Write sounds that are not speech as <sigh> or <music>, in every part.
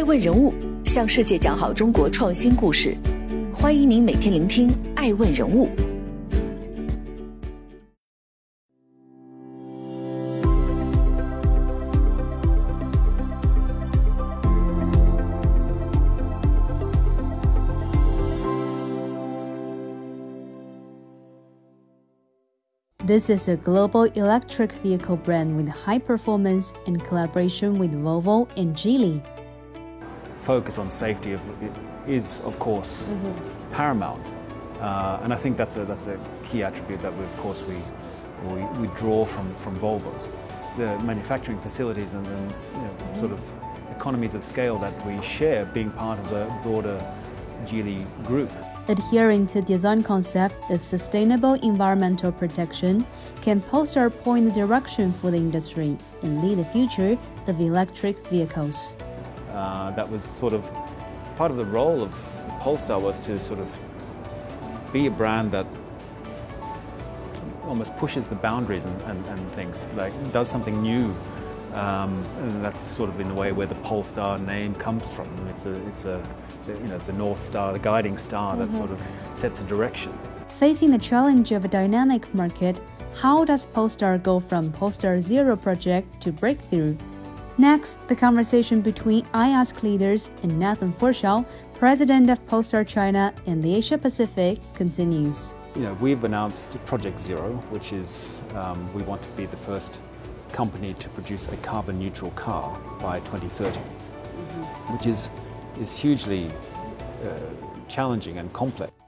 爱问人物向世界讲好中国创新故事，欢迎您每天聆听《爱问人物》。This is a global electric vehicle brand with high performance in collaboration with Volvo and Geely. Focus on safety of, is, of course, mm-hmm. paramount, uh, and I think that's a that's a key attribute that we, of course, we we, we draw from from Volvo, the manufacturing facilities and, and you know, mm-hmm. sort of economies of scale that we share, being part of the broader Geely group adhering to design concept of sustainable environmental protection can Polestar point the direction for the industry and lead the future of electric vehicles. Uh, that was sort of part of the role of Polestar was to sort of be a brand that almost pushes the boundaries and, and, and things, like does something new. Um, and that's sort of in the way where the Polestar name comes from. It's a, it's a you know, the North Star, the guiding star mm-hmm. that sort of sets a direction. Facing the challenge of a dynamic market, how does Polestar go from Polestar Zero project to breakthrough? Next, the conversation between IASC leaders and Nathan Forshaw, president of Polestar China and the Asia Pacific, continues. You know, we've announced Project Zero, which is um, we want to be the first company to produce a carbon neutral car by 2030, mm-hmm. which is is hugely uh, challenging and complex.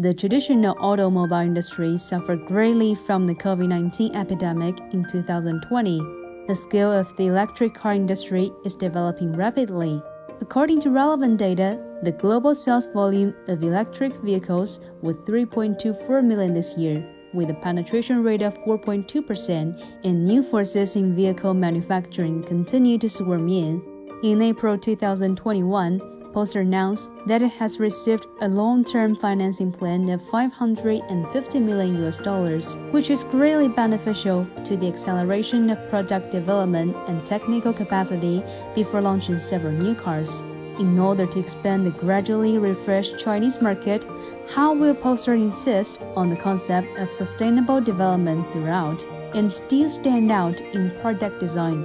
The traditional automobile industry suffered greatly from the COVID 19 epidemic in 2020. The scale of the electric car industry is developing rapidly. According to relevant data, the global sales volume of electric vehicles was 3.24 million this year, with a penetration rate of 4.2%, and new forces in vehicle manufacturing continue to swarm in. In April 2021, Polestar announced that it has received a long-term financing plan of 550 million US dollars, which is greatly beneficial to the acceleration of product development and technical capacity before launching several new cars. In order to expand the gradually refreshed Chinese market, how will Polestar insist on the concept of sustainable development throughout and still stand out in product design?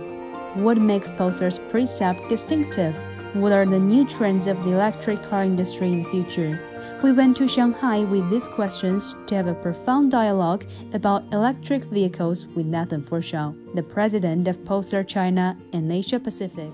What makes Polestar's precept distinctive? What are the new trends of the electric car industry in the future? We went to Shanghai with these questions to have a profound dialogue about electric vehicles with Nathan Forshaw, the president of Polestar China and Asia Pacific.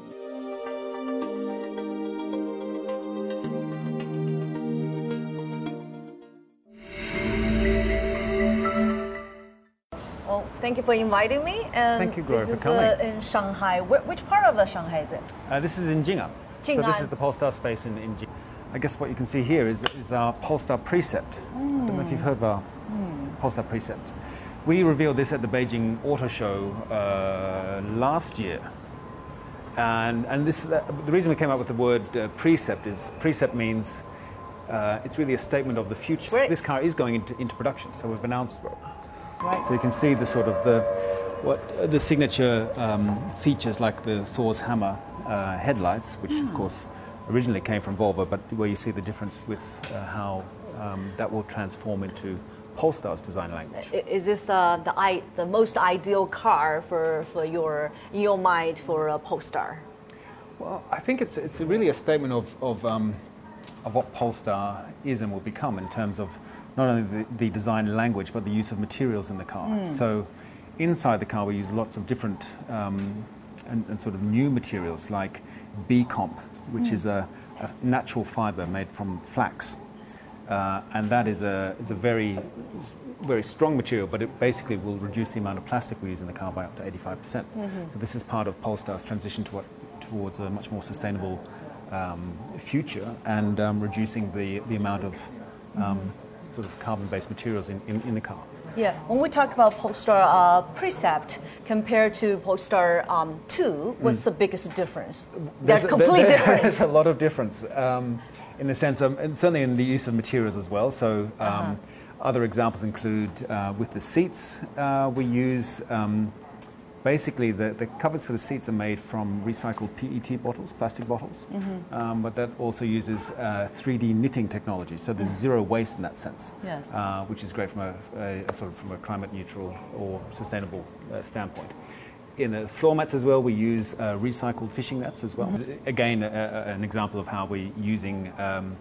Thank you for inviting me. And Thank you, Gloria, for coming. Uh, in Shanghai. Where, which part of uh, Shanghai is it? Uh, this is in Jing'an. So this is the Polestar space in, in Jing'an. I guess what you can see here is, is our Polestar Precept. Mm. I don't know if you've heard of our mm. Polestar Precept. We revealed this at the Beijing Auto Show uh, last year. And, and this, uh, the reason we came up with the word uh, precept is precept means uh, it's really a statement of the future. This car is going into, into production, so we've announced that. Right. So you can see the sort of the what uh, the signature um, features like the Thor's hammer uh, headlights, which mm. of hmm. course originally came from Volvo, but where you see the difference with uh, how um, that will transform into Polestar's design language. Is this uh, the I, the most ideal car for, for your in your mind for a Polestar? Well, I think it's it's really a statement of of, um, of what Polestar is and will become in terms of not only the, the design language but the use of materials in the car. Mm. So inside the car we use lots of different um, and, and, sort of new materials like B-Comp, which mm. is a, a, natural fiber made from flax. Uh, and that is a, is a very, very strong material, but it basically will reduce the amount of plastic we use in the car by up to 85%. percent mm hmm So this is part of Polestar's transition to what, towards a much more sustainable um, future and um, reducing the, the amount of um, mm-hmm sort of carbon-based materials in, in, in, the car. Yeah, when we talk about Polestar uh, Precept compared to Polestar um, 2, what's mm. the biggest difference? They're completely there, different. There's a lot of difference um, in the sense of, and certainly in the use of materials as well. So um, uh-huh. other examples include uh, with the seats, uh, we use um, basically the, the covers for the seats are made from recycled PET bottles, plastic bottles, Mm-hmm. um, but that also uses uh, 3D knitting technology. So there's zero waste in that sense, Mm. Yes. uh, which is great from a, a, a sort of from a climate neutral or sustainable uh, standpoint. In the floor mats as well, we use uh, recycled fishing nets as well. Mm-hmm. Again, a, a, an example of how we're using um,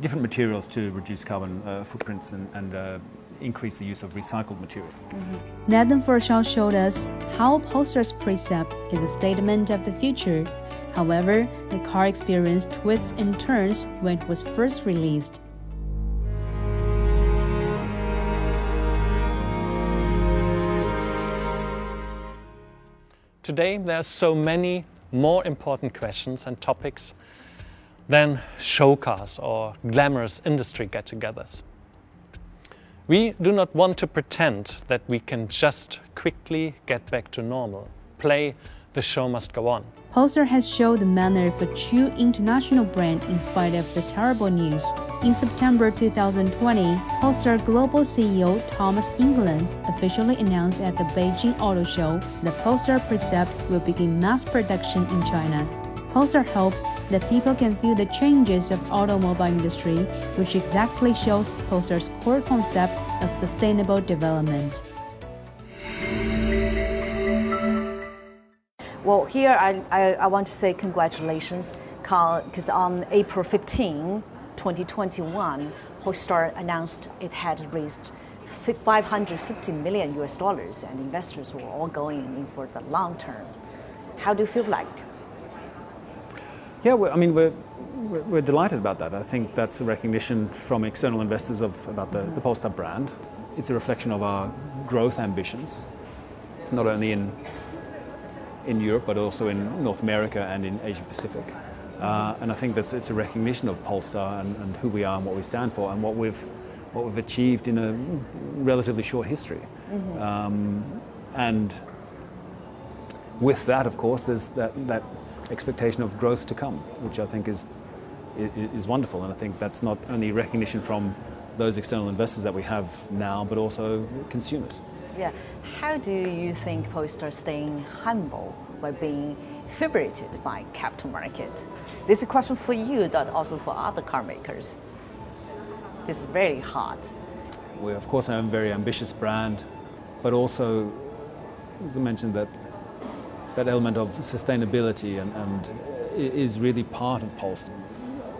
different materials to reduce carbon uh, footprints and, and uh, increase the use of recycled material. Mm-hmm. Nathan Forshaw showed us how Polestar's precept is a statement of the future. However, the car experienced twists and turns when it was first released. Today, there are so many more important questions and topics than show cars or glamorous industry get togethers. We do not want to pretend that we can just quickly get back to normal, play the show must go on. Polestar has shown the manner of a true international brand in spite of the terrible news. In September 2020, Polestar Global CEO Thomas Ingenlath officially announced at the Beijing Auto Show that Polestar Precept will begin mass production in China. Polestar hopes that people can feel the changes of automobile industry, which exactly shows Polestar's core concept of sustainable development. Well, here I, I, I want to say congratulations Carl, because on April 15, 2021, Polestar announced it had raised 550 million US dollars and investors were all going in for the long term. How do you feel like? Yeah, I mean, we're, we're, delighted about that. I think that's a recognition from external investors of about the, the Polestar brand. It's a reflection of our growth ambitions, not only in in Europe but also in North America and in Asia Pacific. Uh, and I think that's it's a recognition of Polestar and, and who we are and what we stand for and what we've what we've achieved in a relatively short history. Um, and with that, of course, there's that, that expectation of growth to come, which I think is, is wonderful. And I think that's not only recognition from those external investors that we have now, but also consumers. Yeah. How do you think Polestar staying humble by being favorited by capital market? This is a question for you, but also for other car makers. It's very hard. We're, of course, are a very ambitious brand, but also, as I mentioned, that, that element of sustainability and, and is really part of Polestar.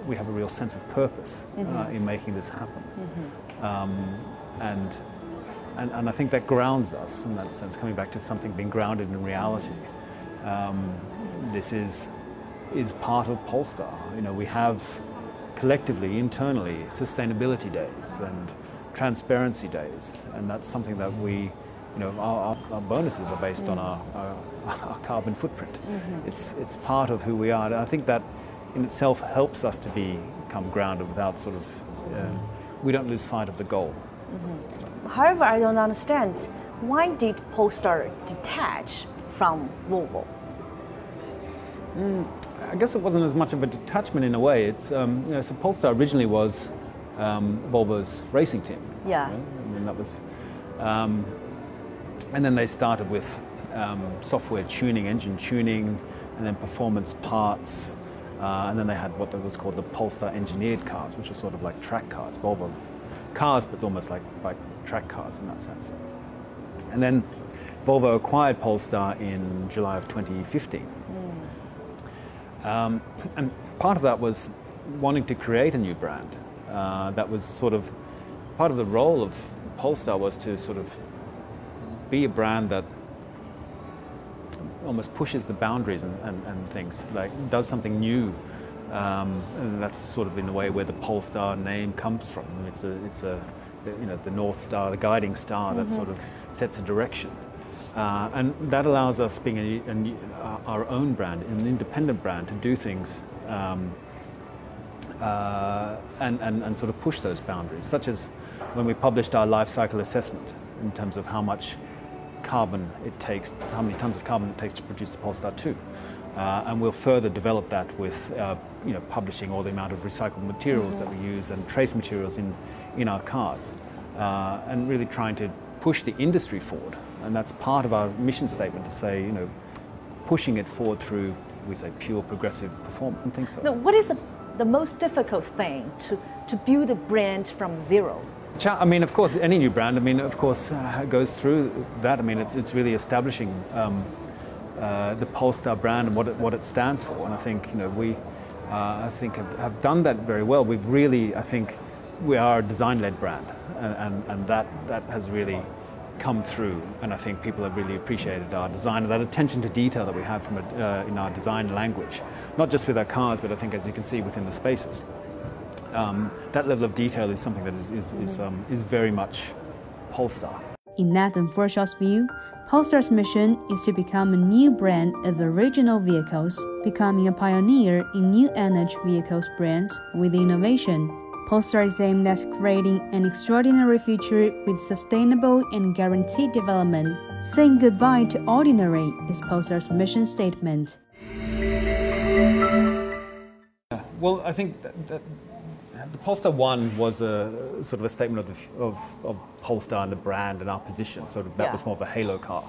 We have a real sense of purpose uh, in making this happen. Um, and, and, and I think that grounds us in that sense, coming back to something being grounded in reality. Um, this is, is part of Polestar. You know, we have collectively, internally, sustainability days and transparency days, and that's something that we, you know, our, our, our bonuses are based on our, our, our carbon footprint. It's, it's part of who we are. And I think that in itself helps us to become grounded without sort of, uh, we don't lose sight of the goal. However, I don't understand why did Polestar detach from Volvo? I guess it wasn't as much of a detachment in a way. It's um, you know, so Polestar originally was um, Volvo's racing team. Yeah. right? I mean that was, um, and then they started with um, software tuning, engine tuning, and then performance parts, uh, and then they had what was called the Polestar engineered cars, which are sort of like track cars, Volvo cars, but almost like like track cars in that sense. And then Volvo acquired Polestar in July of 2015. Um, and part of that was wanting to create a new brand. Uh, that was sort of part of the role of Polestar was to sort of be a brand that almost pushes the boundaries and, and, and things, like does something new. Um, and that's sort of in a way where the Polestar name comes from. It's a, it's a, you know, the North Star, the guiding star that sort of sets a direction. Uh, and that allows us, being a, a uh, our own brand, an independent brand, to do things um, uh, and, and, and sort of push those boundaries, such as when we published our life cycle assessment in terms of how much carbon it takes, how many tons of carbon it takes to produce the Polestar 2. Uh, and we'll further develop that with uh, you know, publishing all the amount of recycled materials that we use and trace materials in, in our cars. Uh, and really trying to push the industry forward and that's part of our mission statement to say, you know, pushing it forward through, we say, pure progressive performance and things so. Now, what is the, the most difficult thing to, to build a brand from zero? I mean, of course, any new brand, I mean, of course, uh, goes through that. I mean, it's, it's really establishing um, uh, the Polestar brand and what it, what it stands for. And I think, you know, we, uh, I think, have, have done that very well. We've really, I think, we are a design-led brand, and, and, and that, that has really come through. And I think people have really appreciated our design and that attention to detail that we have from a, uh, in our design language, not just with our cars, but I think, as you can see, within the spaces. Um, that level of detail is something that is, is, is, um, is very much Polestar. In Nathan Forshaw's view, Polestar's mission is to become a new brand of original vehicles, becoming a pioneer in new energy vehicles brands with innovation. Polestar is aimed at creating an extraordinary future with sustainable and guaranteed development. Saying goodbye to ordinary is Polestar's mission statement. Well, I think that, that the Polestar One was a sort of a statement of, the, of, of Polestar and the brand and our position. Sort of that Yeah. was more of a halo car,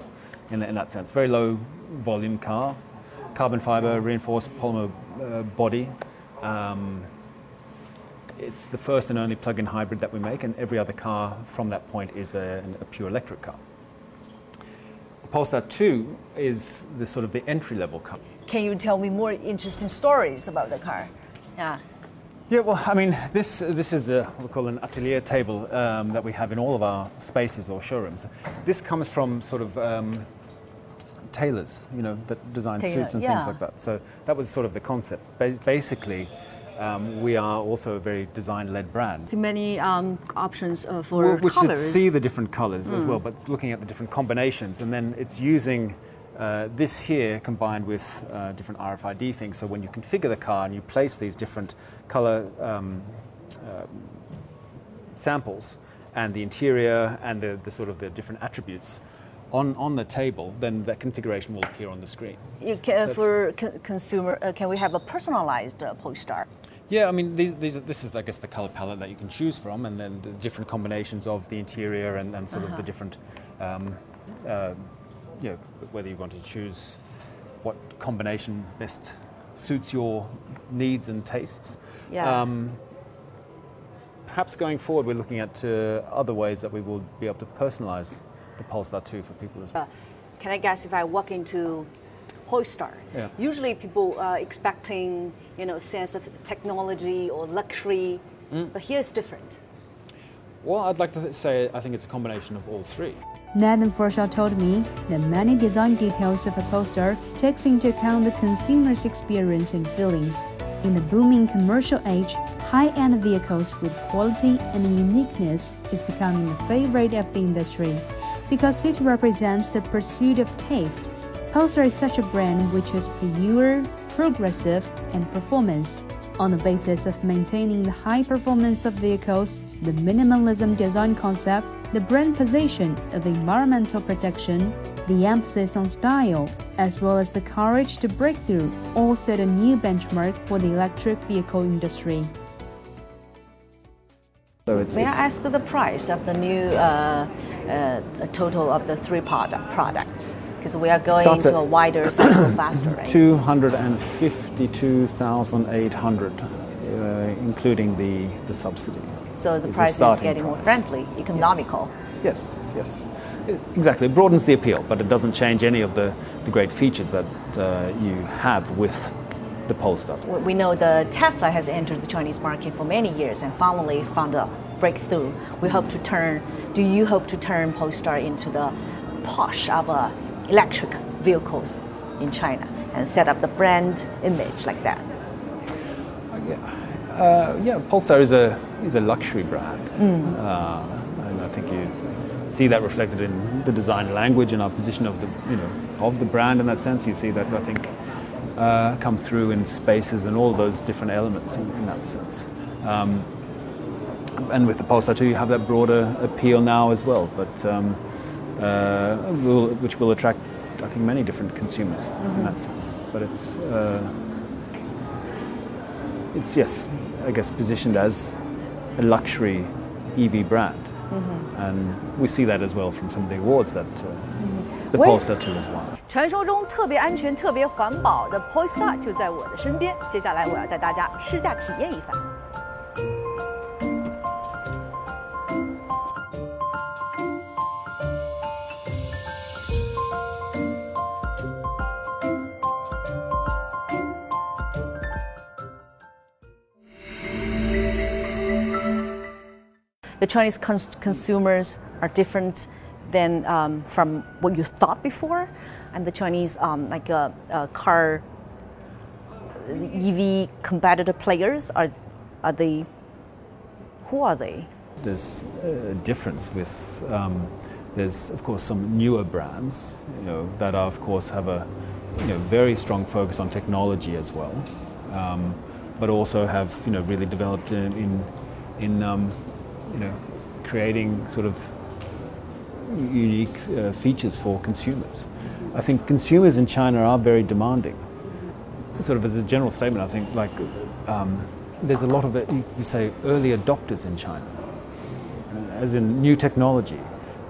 in, in that sense. Very low volume car, carbon fiber reinforced polymer uh, body. Um, it's the first and only plug-in hybrid that we make, and every other car from that point is a, a pure electric car. The Polestar 2 is the sort of the entry-level car. Can you tell me more interesting stories about the car? Yeah. Yeah, well, I mean, this this is the what we call an atelier table um, that we have in all of our spaces or showrooms. This comes from sort of um, tailors, you know, that design suits and yeah. things like that. So that was sort of the concept. Bas- basically, um, we are also a very design-led brand. Too many um, options uh, for Well, we should see the different colors as Hmm. well, but looking at the different combinations, and then it's using uh, this here combined with uh, different RFID things. So when you configure the car and you place these different color um, uh, samples and the interior and the, the sort of the different attributes on, on the table, then that configuration will appear on the screen. You can, So for con- consumer, uh, can we have a personalized uh, Polestar? Yeah, I mean, these, these are, this is, I guess, the color palette that you can choose from, and then the different combinations of the interior and, and sort of the different, um, uh, you know, whether you want to choose what combination best suits your needs and tastes. Yeah. Um, perhaps going forward, we're looking at uh, other ways that we will be able to personalize the Polestar 2 for people as well. Uh, can I guess if I walk into Polestar? Yeah. Usually people are expecting, you know, a sense of technology or luxury, Mm. but here's different. Well, I'd like to say I think it's a combination of all three. Nathan Forshaw told me that many design details of a poster takes into account the consumer's experience and feelings. In the booming commercial age, high-end vehicles with quality and uniqueness is becoming a favorite of the industry because it represents the pursuit of taste. Polestar is such a brand which is pure, progressive, and performance. On the basis of maintaining the high performance of vehicles, the minimalism design concept, the brand position of environmental protection, the emphasis on style, as well as the courage to break through, all set a new benchmark for the electric vehicle industry. So it's, May I ask the price of the new uh, uh, total of the three product products? Because we are going Starts to a wider cycle faster, <coughs> right? 252,800, uh, including the, the subsidy. So the price is getting more friendly, economical. Yes, yes. It's- exactly. It broadens the appeal, but it doesn't change any of the, the great features that uh, you have with the Polestar. We- know the Tesla has entered the Chinese market for many years and finally found a breakthrough. We hope to turn. Do you hope to turn Polestar into the posh of uh, electric vehicles in China and set up the brand image like that? Uh, yeah, Polestar is a, is a luxury brand. Uh, and I think you see that reflected in the design language and our position of the, you know, of the brand in that sense. You see that, I think, uh, come through in spaces and all those different elements in, in that sense. Um, and with the Polestar 2, you have that broader appeal now as well, but um, uh, will, which will attract, I think, many different consumers in that sense. But it's, uh, it's yes, I guess, positioned as a luxury EV brand. And we see that as well from some of the awards that uh, the Where- Polestar 2 has won. 传说中特别安全、特别环保的 Polestar 就在我的身边。接下来我要带大家试驾体验一番。 The Chinese cons- consumers are different than um, from what you thought before, and the Chinese um, like uh, uh, car EV competitor players are are they? Who are they? There's a difference with, um, there's of course some newer brands, you know, that are, of course have a you know, very strong focus on technology as well, um, but also have you know, really developed in, in, in um, you know, creating sort of unique uh, features for consumers. I think consumers in China are very demanding. Sort of as a general statement, I think like um, there's a lot of you you say early adopters in China, as in new technology.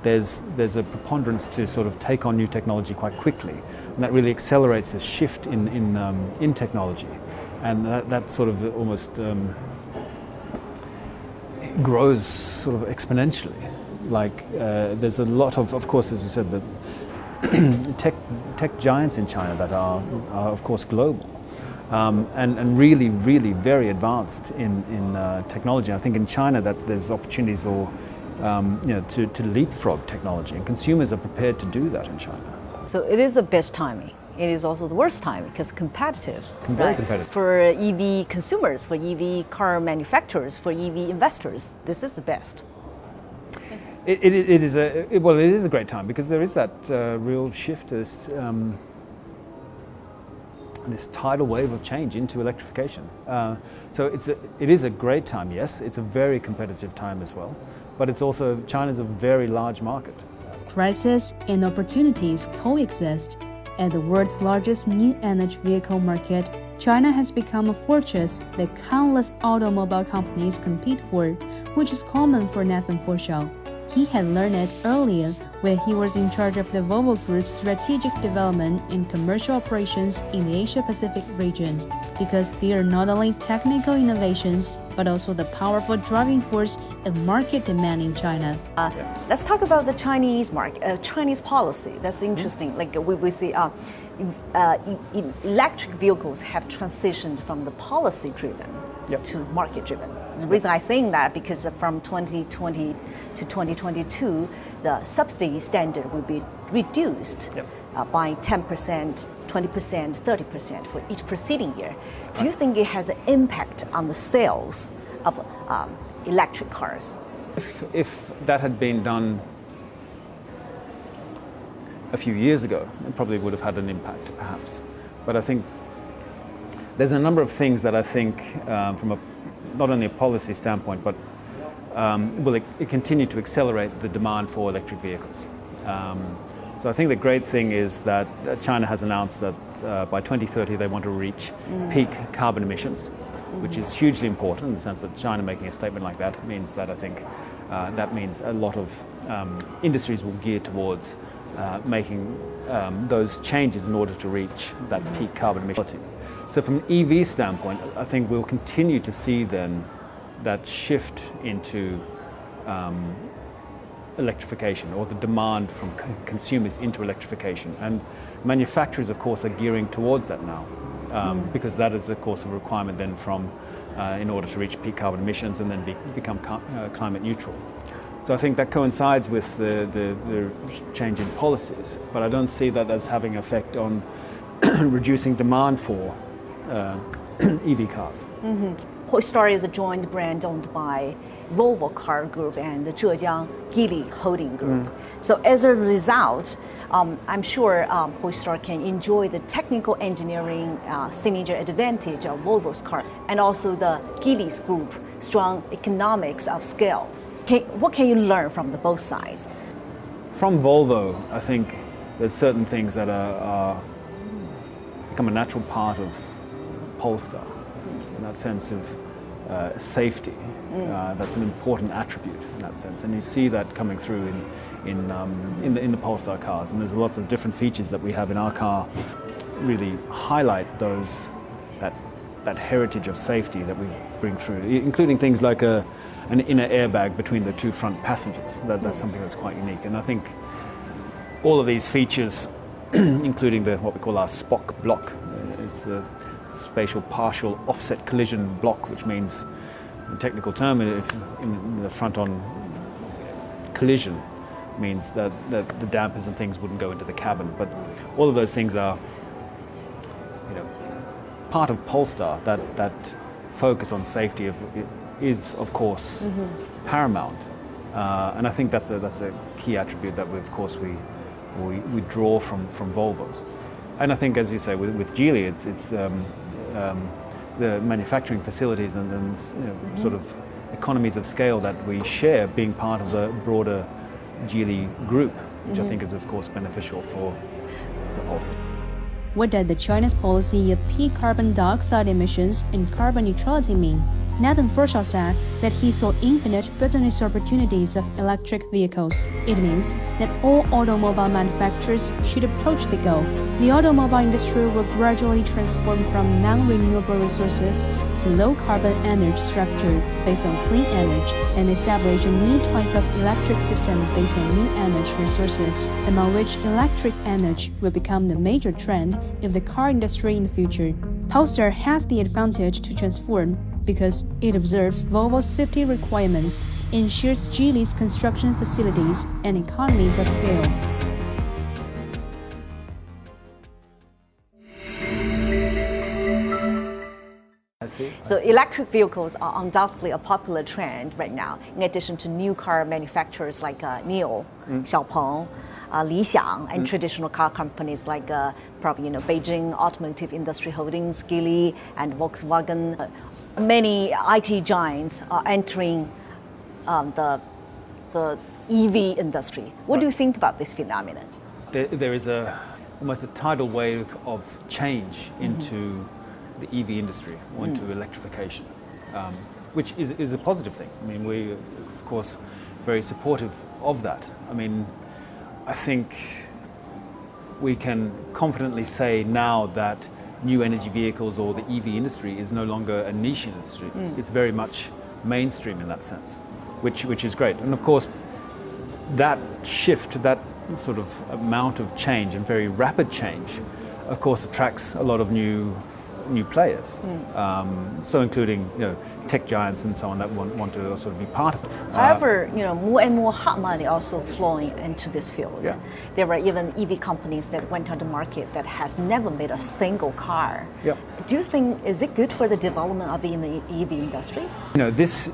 There's there's a preponderance to sort of take on new technology quite quickly, and that really accelerates the shift in in um, in technology, and that, that sort of almost um, grows sort of exponentially. Like uh, there's a lot of, of course, as you said, the <clears throat> tech tech giants in China that are, are of course global, um, and and really really very advanced in in uh, technology. I think in China that there's opportunities or um, you know to, to leapfrog technology, and consumers are prepared to do that in China. So it is the best timing. It is also the worst time because competitive. Very competitive. For EV consumers, for EV car manufacturers, for EV investors, this is the best. It, it, it is a it, well, it is a great time because there is that uh, real shift, this um, this tidal wave of change into electrification. Uh, so it's a, it is a great time. Yes, it's a very competitive time as well, but it's also China's a very large market. Crisis and opportunities coexist. At the world's largest new energy vehicle market, China has become a fortress that countless automobile companies compete for, which is common for Nathan Forshaw. He had learned it earlier when he was in charge of the Volvo Group's strategic development and commercial operations in the Asia Pacific region, because they are not only technical innovations but also the powerful driving force of market demand in China. Let's talk about the Chinese market, uh, Chinese policy. That's interesting. Like we, we see, uh, uh, electric vehicles have transitioned from the policy driven Yep. to market driven. The reason I'm saying that because from 2020 to 2022, the subsidy standard will be reduced Yep. uh, by 10%, 20%, 30% for each preceding year. Do you think it has an impact on the sales of um, electric cars? If, if that had been done a few years ago, it probably would have had an impact, perhaps. But I think there's a number of things that I think, um, from a not only a policy standpoint, but um, will it, it continue to accelerate the demand for electric vehicles. Um, so I think the great thing is that uh, China has announced that uh, by 2030 they want to reach peak carbon emissions, which is hugely important in the sense that China making a statement like that means that I think uh, that means a lot of um, industries will gear towards uh, making um, those changes in order to reach that peak carbon emission. So from an EV standpoint, I think we'll continue to see then that shift into um, electrification or the demand from c- consumers into electrification. And manufacturers, of course, are gearing towards that now um, because that is, of course, a requirement then from uh, in order to reach peak carbon emissions and then be, become uh, climate neutral. So I think that coincides with the, the, the change in policies, but I don't see that as having effect on <clears throat> reducing demand for uh, <clears throat> EV cars. Polestar is a joint brand owned by Volvo Car Group and the Zhejiang Geely Holding Group. So as a result, um, I'm sure um, Polestar can enjoy the technical engineering uh, signature advantage of Volvo's car and also the Geely's group strong economics of scales. Can, what can you learn from the both sides? From Volvo, I think there's certain things that are, are become a natural part of Polestar, that sense of uh, safety. Uh, that's an important attribute in that sense, and you see that coming through in in um, in, the, in the Polestar cars. And there's lots of different features that we have in our car, really highlight those that that heritage of safety that we bring through, including things like a an inner airbag between the two front passengers. That, that's something that's quite unique, and I think all of these features, <clears throat> including the what we call our SPOC block, uh, it's the spatial partial offset collision block, which means, in technical term, if in the front-on collision means that, that the dampers and things wouldn't go into the cabin. But all of those things are, you know, part of Polestar. That that focus on safety of, is, of course, paramount. Uh, and I think that's a that's a key attribute that, we, of course, we, we we draw from from Volvo. And I think, as you say, with, with Geely, it's it's um, um, the manufacturing facilities and, and you know, sort of economies of scale that we share, being part of the broader Geely group, which I think is, of course, beneficial for for Polestar. What does the China's policy of peak carbon dioxide emissions and carbon neutrality mean? Nathan Forshaw said that he saw infinite business opportunities of electric vehicles. It means that all automobile manufacturers should approach the goal. The automobile industry will gradually transform from non-renewable resources to low-carbon energy structure based on clean energy and establish a new type of electric system based on new energy resources, among which electric energy will become the major trend of the car industry in the future. Polestar has the advantage to transform because it observes Volvo's safety requirements, ensures Geely's construction facilities and economies of scale. See. So electric vehicles are undoubtedly a popular trend right now. In addition to new car manufacturers like uh, NIO, Xiaopeng, uh, Li Xiang, and traditional car companies like uh, probably you know Beijing Automotive Industry Holdings, Geely, and Volkswagen. Uh, many IT giants are entering um, the the EV industry. What do you think about this phenomenon? there, there is a almost a tidal wave of change into the EV industry or into electrification, um, which is, is a positive thing. I mean, we of course very supportive of that. I mean, I think we can confidently say now that new energy vehicles or the EV industry is no longer a niche industry. Mm. It's very much mainstream in that sense, which which is great. And of course, that shift, that sort of amount of change and very rapid change, of course, attracts a lot of new new players. Um, so, including you know tech giants and so on that want, want to sort of be part of it. However, you know, more and more hot money also flowing into this field. Yeah. There were even EV companies that went on the market that has never made a single car. Do you think is it good for the development of the EV industry? you know this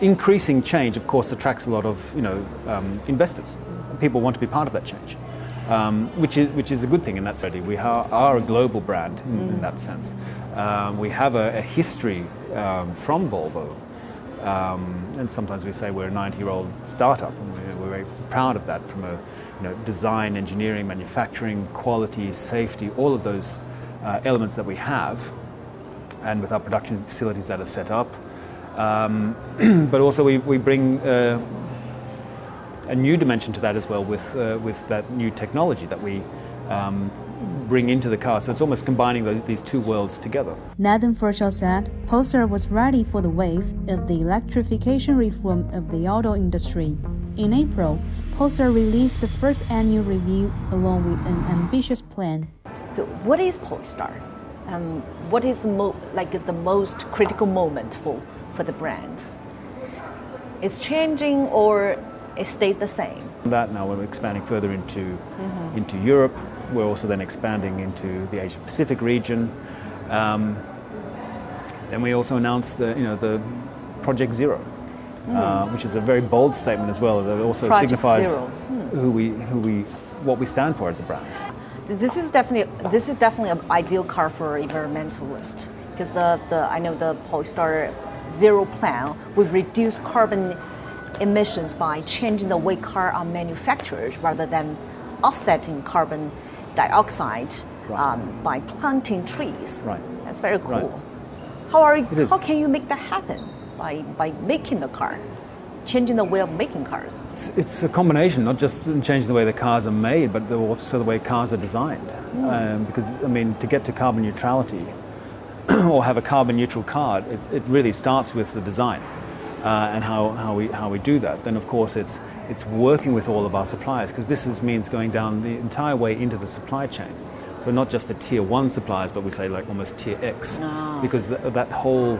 increasing change, of course, attracts a lot of you know um, investors. People want to be part of that change, um, which is which is a good thing in that sense. We are, are a global brand in, in that sense. Um, we have a, a history um, from Volvo, um, and sometimes we say we're a 90-year-old startup, and we're, we're very proud of that. From a you know design, engineering, manufacturing, quality, safety, all of those uh, elements that we have, and with our production facilities that are set up. Um, <clears throat> but also we, we bring uh, a new dimension to that as well with, uh, with that new technology that we um, bring into the car. So it's almost combining the, these two worlds together. Nathan Forshaw said Polestar was ready for the wave of the electrification reform of the auto industry. In April, Polestar released the first annual review along with an ambitious plan. So what is Polestar? Um, what is the mo- like the most critical moment for, for the brand? It's changing or it stays the same? That now we're expanding further into, into Europe. We're also then expanding into the Asia Pacific region. Um, then we also announced the, you know, the Project Zero, uh, which is a very bold statement as well. That also Project signifies Zero. who we, who we, what we stand for as a brand. This is definitely this is definitely an ideal car for environmentalist because uh, the I know the Polestar Zero plan would reduce carbon emissions by changing the way cars are manufactured rather than offsetting carbon dioxide Right. um, by planting trees. Right. That's very cool. Right. How are you, how can you make that happen by by making the car, changing the way of making cars? It's, it's a combination, not just changing the way the cars are made, but the- also the way cars are designed. Um, because, I mean, to get to carbon neutrality <clears throat> or have a carbon neutral car, it, it really starts with the design uh, and how, how, we, how we do that. Then, of course, it's, it's working with all of our suppliers because this is, means going down the entire way into the supply chain. So, not just the tier one suppliers, but we say like almost tier X. Because th- that whole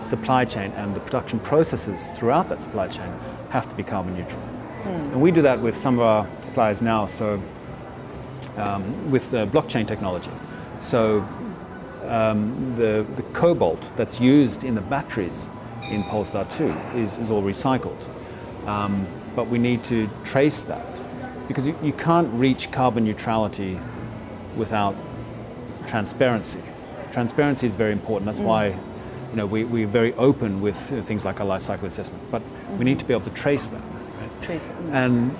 supply chain and the production processes throughout that supply chain have to be carbon neutral. And we do that with some of our suppliers now, so um, with uh, blockchain technology. So um, the, the cobalt that's used in the batteries in Polestar 2 is, is all recycled. Um, but we need to trace that because you, you can't reach carbon neutrality without transparency. Transparency is very important. That's mm. why you know, we, we're very open with things like our life cycle assessment. But we mm-hmm. need to be able to trace that. Trace. Mm. And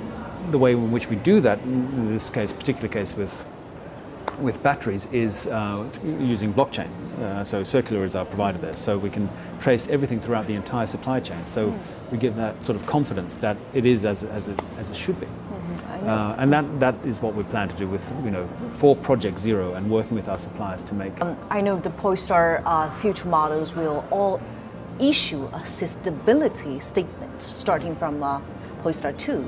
the way in which we do that, in this case, particular case with with batteries, is uh, using blockchain. Uh, so Circulor is our provider there, so we can trace everything throughout the entire supply chain. So we give that sort of confidence that it is as, as, it, as it should be. Uh, and that, that is what we plan to do with, you know, for Project Zero and working with our suppliers to make. I know the Polestar uh, future models will all issue a sustainability statement starting from uh, Polestar 2,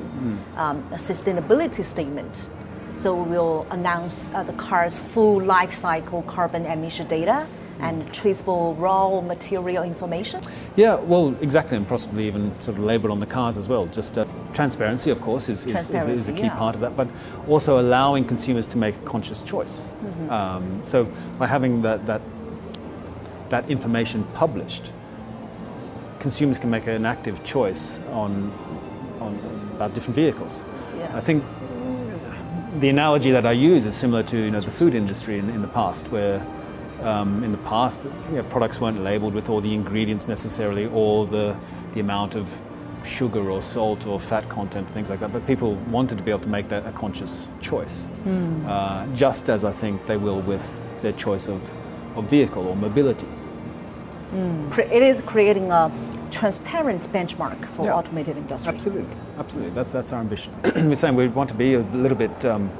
um, a sustainability statement. So we'll announce uh, the car's full life cycle carbon emission data and traceable raw material information. Yeah, well, exactly, and possibly even sort of labelled on the cars as well. Just uh, transparency, of course, is, is, is, is a key yeah. part of that, but also allowing consumers to make a conscious choice. Um, so by having that, that, that information published, consumers can make an active choice on, on about different vehicles. Yeah. I think the analogy that I use is similar to you know the food industry in, in the past, where um, in the past you know, products weren't labelled with all the ingredients necessarily, or the the amount of sugar or salt or fat content, things like that. But people wanted to be able to make that a conscious choice, uh, just as I think they will with their choice of, of vehicle or mobility. Cre- It is creating a transparent benchmark for Yeah. automotive industry. Absolutely, absolutely. That's that's our ambition. <clears throat> We're saying we want to be a little bit, um,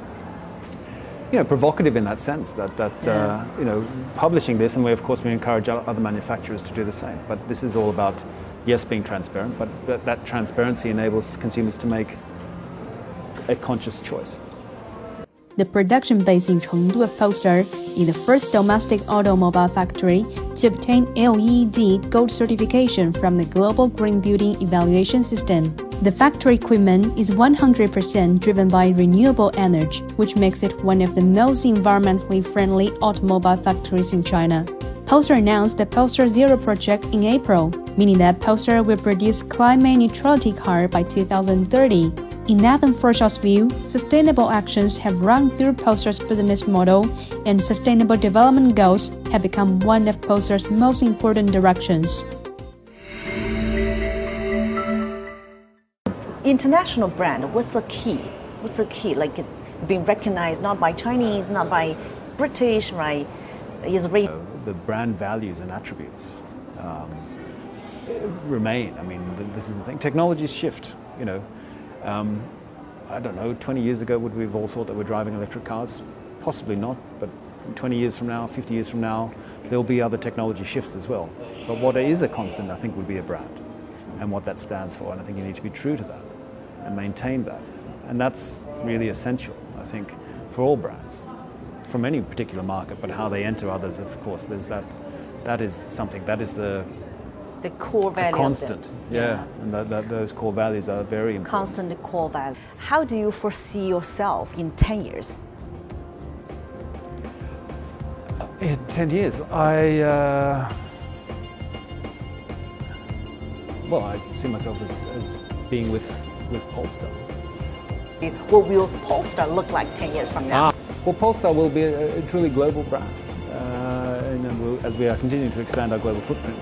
you know, provocative in that sense. That that uh, you know, publishing this, and we of course we encourage other manufacturers to do the same. But this is all about yes, being transparent, but that, that transparency enables consumers to make a conscious choice. The production base in Chengdu of Polestar is the first domestic automobile factory to obtain LEED Gold certification from the Global Green Building Evaluation System. The factory equipment is 100% driven by renewable energy, which makes it one of the most environmentally friendly automobile factories in China. Polestar announced the Polestar Zero project in April, meaning that Polestar will produce climate neutrality car by 2030. In Nathan Forshaw's view, sustainable actions have run through Polestar's business model, and sustainable development goals have become one of Polestar's most important directions. international brand, what's the key? What's the key? Like being recognized not by Chinese, not by British, right? Israeli. The brand values and attributes um, remain. I mean, this is the thing. Technologies shift. You know, um, I don't know. 20 years ago, would we have all thought that we're driving electric cars? Possibly not. But 20 years from now, 50 years from now, there'll be other technology shifts as well. But what is a constant, I think, would be a brand, and what that stands for. And I think you need to be true to that and maintain that. And that's really essential, I think, for all brands from any particular market, but how they enter others, of course, there's that. That is something. That is the, the core the value. of them. constant. Yeah, and that, that, those core values are very important. Constant core value. How do you foresee yourself in 10 years? In ten years, I. Uh, well, I see myself as, as being with with Polestar. What will Polestar look like 10 years from now? Ah, well, Polestar will be a, a truly global brand, uh, and we'll, as we are continuing to expand our global footprint.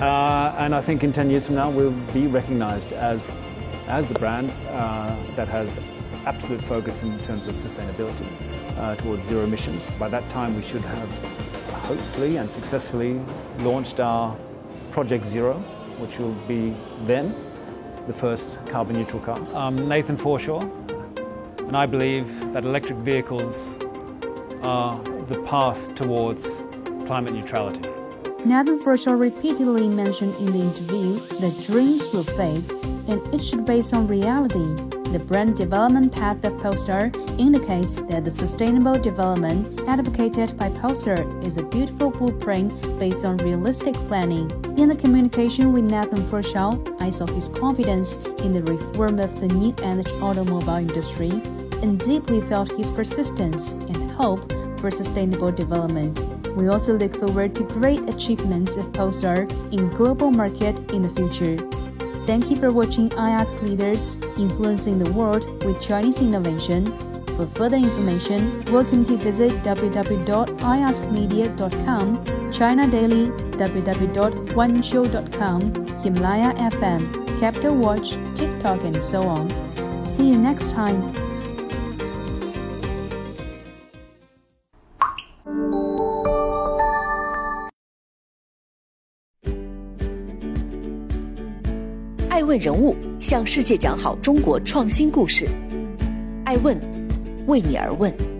Uh, and I think in 10 years from now, we'll be recognized as, as the brand uh, that has absolute focus in terms of sustainability uh, towards zero emissions. By that time, we should have hopefully and successfully launched our Project Zero, which will be then the first carbon neutral car. I'm Nathan Forshaw, and I believe that electric vehicles are the path towards climate neutrality. Nathan Forshaw repeatedly mentioned in the interview that dreams will fade and it should be based on reality. The brand development path of Polestar indicates that the sustainable development advocated by Polestar is a beautiful blueprint based on realistic planning. In the communication with Nathan Forshaw, I saw his confidence in the reform of the new energy automobile industry and deeply felt his persistence and hope for sustainable development. We also look forward to great achievements of Polestar in global market in the future. Thank you for watching I Ask Leaders Influencing the World with Chinese Innovation. For further information, welcome to visit www.iaskmedia.com, China Daily, www.huaningshow.com, Himalaya FM, Capital Watch, TikTok, and so on. See you next time. 爱问人物向世界讲好中国创新故事。爱问，为你而问。